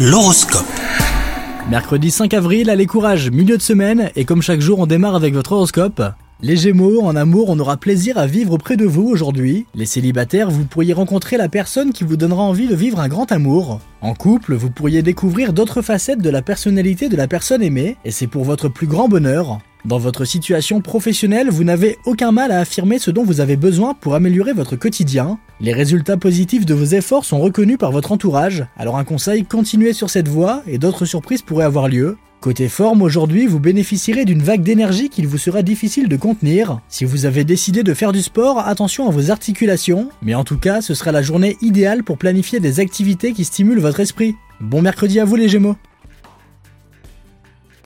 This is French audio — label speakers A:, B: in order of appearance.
A: L'horoscope.
B: Mercredi 5 avril, allez courage, milieu de semaine, et comme chaque jour on démarre avec votre horoscope. Les Gémeaux, en amour, on aura plaisir à vivre auprès de vous aujourd'hui. Les célibataires, vous pourriez rencontrer la personne qui vous donnera envie de vivre un grand amour. En couple, vous pourriez découvrir d'autres facettes de la personnalité de la personne aimée, et c'est pour votre plus grand bonheur. Dans votre situation professionnelle, vous n'avez aucun mal à affirmer ce dont vous avez besoin pour améliorer votre quotidien. Les résultats positifs de vos efforts sont reconnus par votre entourage, alors un conseil, continuez sur cette voie et d'autres surprises pourraient avoir lieu. Côté forme, aujourd'hui, vous bénéficierez d'une vague d'énergie qu'il vous sera difficile de contenir. Si vous avez décidé de faire du sport, attention à vos articulations, mais en tout cas, ce sera la journée idéale pour planifier des activités qui stimulent votre esprit. Bon mercredi à vous les Gémeaux